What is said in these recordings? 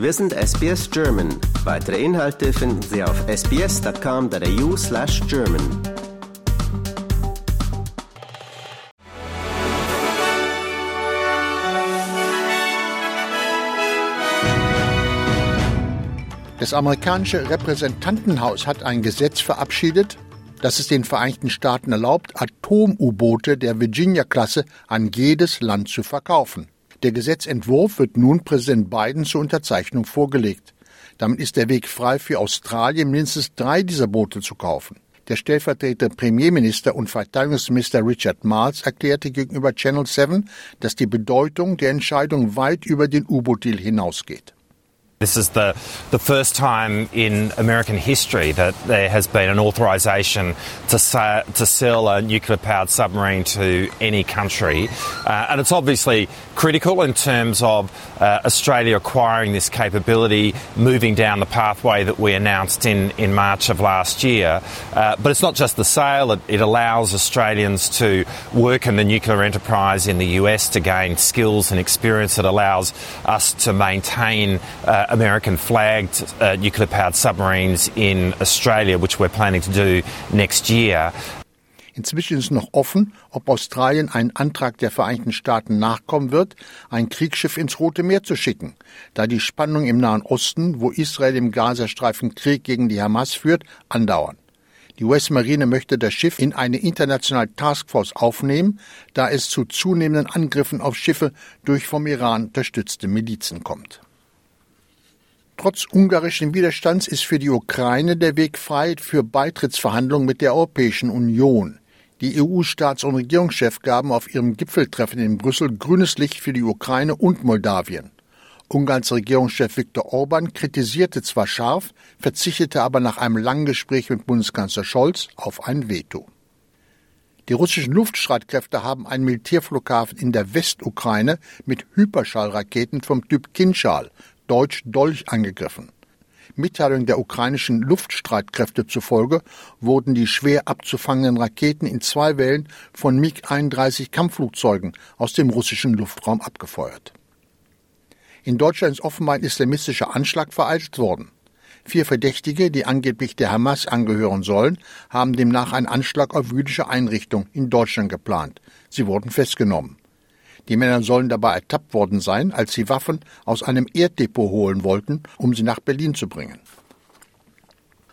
Wir sind SBS German. Weitere Inhalte finden Sie auf sbs.com.au slash German. Das amerikanische Repräsentantenhaus hat ein Gesetz verabschiedet, das es den Vereinigten Staaten erlaubt, Atom-U-Boote der Virginia-Klasse an jedes Land zu verkaufen. Der Gesetzentwurf wird nun Präsident Biden zur Unterzeichnung vorgelegt. Damit ist der Weg frei für Australien, mindestens drei dieser Boote zu kaufen. Der stellvertretende Premierminister und Verteidigungsminister Richard Marles erklärte gegenüber Channel 7, dass die Bedeutung der Entscheidung weit über den U-Boot-Deal hinausgeht. This is the, the first time in American history that there has been an authorisation to, sa- to sell a nuclear powered submarine to any country. Uh, and it's obviously critical in terms of uh, Australia acquiring this capability, moving down the pathway that we announced in, in March of last year. Uh, but it's not just the sale, it, it allows Australians to work in the nuclear enterprise in the US to gain skills and experience. It allows us to maintain uh, American flagged uh, nuclear powered submarines in Australia, which we're planning to do next year. Inzwischen ist noch offen, ob Australien einen Antrag der Vereinigten Staaten nachkommen wird, ein Kriegsschiff ins Rote Meer zu schicken, da die Spannungen im Nahen Osten, wo Israel im Gazastreifen Krieg gegen die Hamas führt, andauern. Die US-Marine möchte das Schiff in eine internationale Taskforce aufnehmen, da es zu zunehmenden Angriffen auf Schiffe durch vom Iran unterstützte Milizen kommt. Trotz ungarischen Widerstands ist für die Ukraine der Weg frei für Beitrittsverhandlungen mit der Europäischen Union. Die EU-Staats- und Regierungschefs gaben auf ihrem Gipfeltreffen in Brüssel grünes Licht für die Ukraine und Moldawien. Ungarns Regierungschef Viktor Orban kritisierte zwar scharf, verzichtete aber nach einem langen Gespräch mit Bundeskanzler Scholz auf ein Veto. Die russischen Luftstreitkräfte haben einen Militärflughafen in der Westukraine mit Hyperschallraketen vom Typ Kinschal Deutsch Dolch angegriffen. Mitteilung der ukrainischen Luftstreitkräfte zufolge wurden die schwer abzufangenden Raketen in zwei Wellen von MiG-31 Kampfflugzeugen aus dem russischen Luftraum abgefeuert. In Deutschland ist offenbar ein islamistischer Anschlag vereitelt worden. Vier Verdächtige, die angeblich der Hamas angehören sollen, haben demnach einen Anschlag auf jüdische Einrichtungen in Deutschland geplant. Sie wurden festgenommen. Die Männer sollen dabei ertappt worden sein, als sie Waffen aus einem Erddepot holen wollten, um sie nach Berlin zu bringen.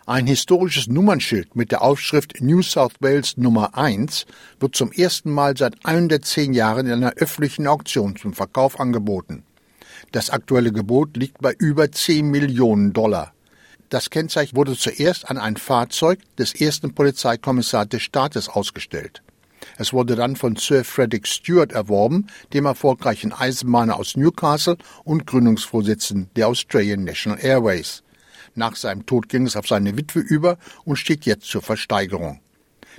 Ein historisches Nummernschild mit der Aufschrift New South Wales Nummer 1 wird zum ersten Mal seit 110 Jahren in einer öffentlichen Auktion zum Verkauf angeboten. Das aktuelle Gebot liegt bei über 10 Millionen Dollar. Das Kennzeichen wurde zuerst an ein Fahrzeug des ersten Polizeikommissars des Staates ausgestellt. Es wurde dann von Sir Frederick Stewart erworben, dem erfolgreichen Eisenbahner aus Newcastle und Gründungsvorsitzenden der Australian National Airways. Nach seinem Tod ging es auf seine Witwe über und steht jetzt zur Versteigerung.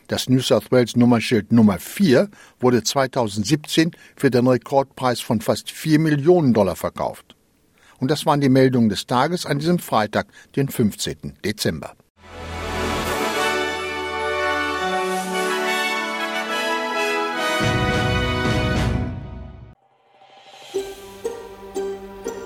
Das New South Wales Nummernschild Nummer 4 wurde 2017 für den Rekordpreis von fast 4 Millionen Dollar verkauft. Und das waren die Meldungen des Tages an diesem Freitag, den 15. Dezember.